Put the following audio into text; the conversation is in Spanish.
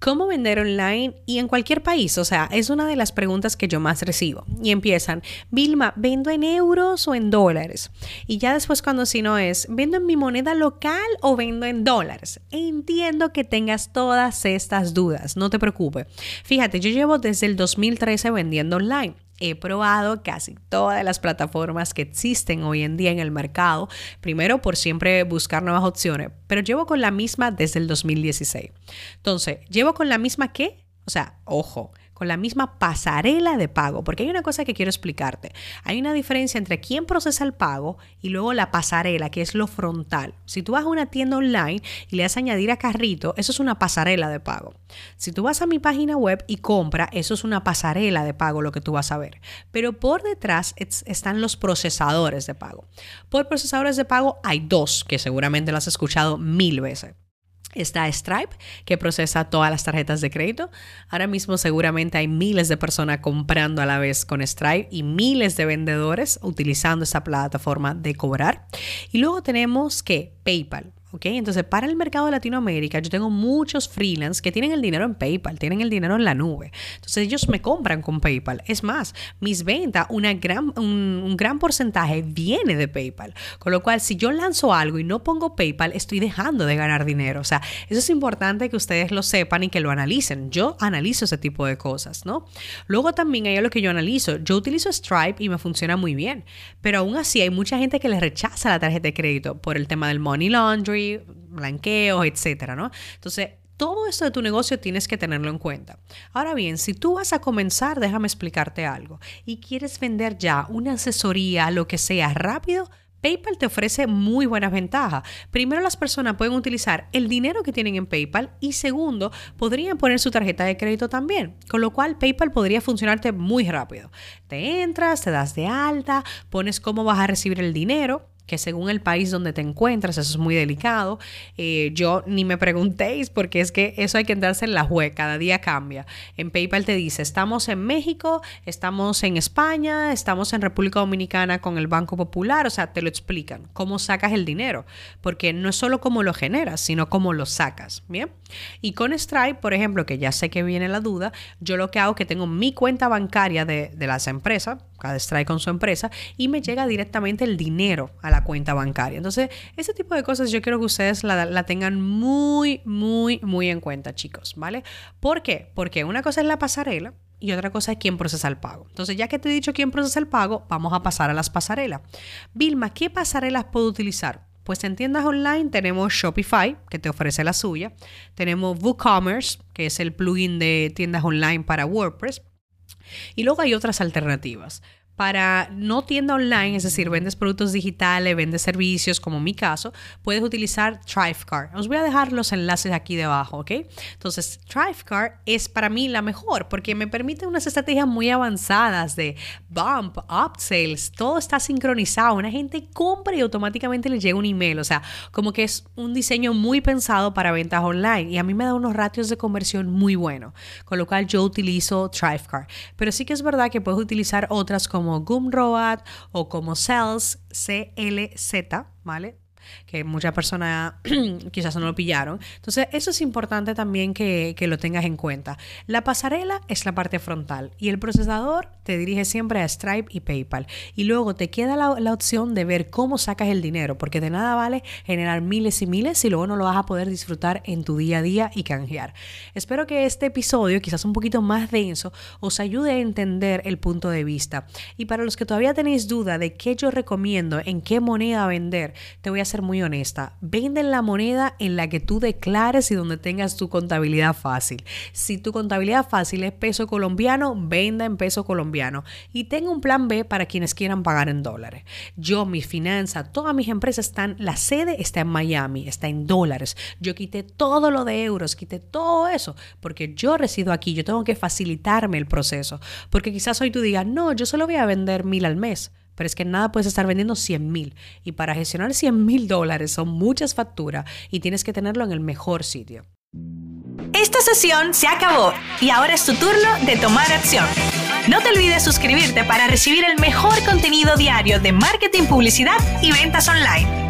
¿Cómo vender online y en cualquier país? O sea, es una de las preguntas que yo más recibo. Y empiezan, Vilma, ¿vendo en euros o en dólares? Y ya después cuando si no es, ¿vendo en mi moneda local o vendo en dólares? Entiendo que tengas todas estas dudas, no te preocupes. Fíjate, yo llevo desde el 2013 vendiendo online he probado casi todas las plataformas que existen hoy en día en el mercado, primero por siempre buscar nuevas opciones, pero llevo con la misma desde el 2016. Entonces, ¿llevo con la misma qué? O sea, ojo, con la misma pasarela de pago, porque hay una cosa que quiero explicarte. Hay una diferencia entre quién procesa el pago y luego la pasarela, que es lo frontal. Si tú vas a una tienda online y le das a añadir a carrito, eso es una pasarela de pago. Si tú vas a mi página web y compra, eso es una pasarela de pago lo que tú vas a ver. Pero por detrás están los procesadores de pago. Por procesadores de pago hay dos, que seguramente lo has escuchado mil veces. Está Stripe, que procesa todas las tarjetas de crédito. Ahora mismo seguramente hay miles de personas comprando a la vez con Stripe y miles de vendedores utilizando esa plataforma de cobrar. Y luego tenemos que PayPal. ¿Ok? Entonces, para el mercado de Latinoamérica, yo tengo muchos freelance que tienen el dinero en PayPal, tienen el dinero en la nube. Entonces, ellos me compran con PayPal. Es más, mis ventas, una gran, un, gran porcentaje viene de PayPal. Con lo cual, si yo lanzo algo y no pongo PayPal, estoy dejando de ganar dinero. O sea, eso es importante que ustedes lo sepan y que lo analicen. Yo analizo ese tipo de cosas, ¿no? Luego también hay algo que yo analizo. Yo utilizo Stripe y me funciona muy bien. Pero aún así, hay mucha gente que le rechaza la tarjeta de crédito por el tema del money laundry blanqueos, etcétera, ¿no? Entonces, todo esto de tu negocio tienes que tenerlo en cuenta. Ahora bien, si tú vas a comenzar, déjame explicarte algo, y quieres vender ya una asesoría, lo que sea, rápido, PayPal te ofrece muy buenas ventajas. Primero, las personas pueden utilizar el dinero que tienen en PayPal y segundo, podrían poner su tarjeta de crédito también, con lo cual PayPal podría funcionarte muy rápido. Te entras, te das de alta, pones cómo vas a recibir el dinero que según el país donde te encuentras, eso es muy delicado. Eh, yo ni me preguntéis porque es que eso hay que entrarse en la web, cada día cambia. En PayPal te dice, estamos en México, estamos en España, estamos en República Dominicana con el Banco Popular, o sea, te lo explican, cómo sacas el dinero, porque no es solo cómo lo generas, sino cómo lo sacas, ¿bien? Y con Stripe, por ejemplo, que ya sé que viene la duda, yo lo que hago es que tengo mi cuenta bancaria de, de las empresas, cada Stripe con su empresa, y me llega directamente el dinero a la cuenta bancaria. Entonces, ese tipo de cosas yo quiero que ustedes la, tengan muy, muy, muy en cuenta, chicos, ¿vale? ¿Por qué? Porque una cosa es la pasarela y otra cosa es quién procesa el pago. Entonces, ya que te he dicho quién procesa el pago, vamos a pasar a las pasarelas. Vilma, ¿qué pasarelas puedo utilizar? Pues en tiendas online tenemos Shopify, que te ofrece la suya. Tenemos WooCommerce, que es el plugin de tiendas online para WordPress. Y luego hay otras alternativas para no tienda online, es decir, vendes productos digitales, vendes servicios, como mi caso, puedes utilizar Thrivecart. Os voy a dejar los enlaces aquí debajo, ¿ok? Entonces, Thrivecart es para mí la mejor porque me permite unas estrategias muy avanzadas de bump, upsells, todo está sincronizado. Una gente compra y automáticamente le llega un email, o sea, como que es un diseño muy pensado para ventas online y a mí me da unos ratios de conversión muy buenos, con lo cual yo utilizo Thrivecart. Pero sí que es verdad que puedes utilizar otras como como Gumroad o como Cells, CLZ, ¿vale? Que muchas personas quizás no lo pillaron. Entonces, eso es importante también que, lo tengas en cuenta. La pasarela es la parte frontal y el procesador te dirige siempre a Stripe y PayPal. Y luego te queda la, la, opción de ver cómo sacas el dinero, porque de nada vale generar miles y miles y luego no lo vas a poder disfrutar en tu día a día y canjear. Espero que este episodio, quizás un poquito más denso, os ayude a entender el punto de vista. Y para los que todavía tenéis duda de qué yo recomiendo, en qué moneda vender, te voy a hacer muy honesta. Vende la moneda en la que tú declares y donde tengas tu contabilidad fácil. Si tu contabilidad fácil es peso colombiano, venda en peso colombiano. Y tenga un plan B para quienes quieran pagar en dólares. Yo, mi finanza, todas mis empresas están, la sede está en Miami, está en dólares. Yo quité todo lo de euros, quité todo eso, porque yo resido aquí, yo tengo que facilitarme el proceso. Porque quizás hoy tú digas, no, yo solo voy a vender mil al mes pero es que nada puedes estar vendiendo 100 mil. Y para gestionar 100 mil dólares son muchas facturas y tienes que tenerlo en el mejor sitio. Esta sesión se acabó y ahora es tu turno de tomar acción. No te olvides suscribirte para recibir el mejor contenido diario de marketing, publicidad y ventas online.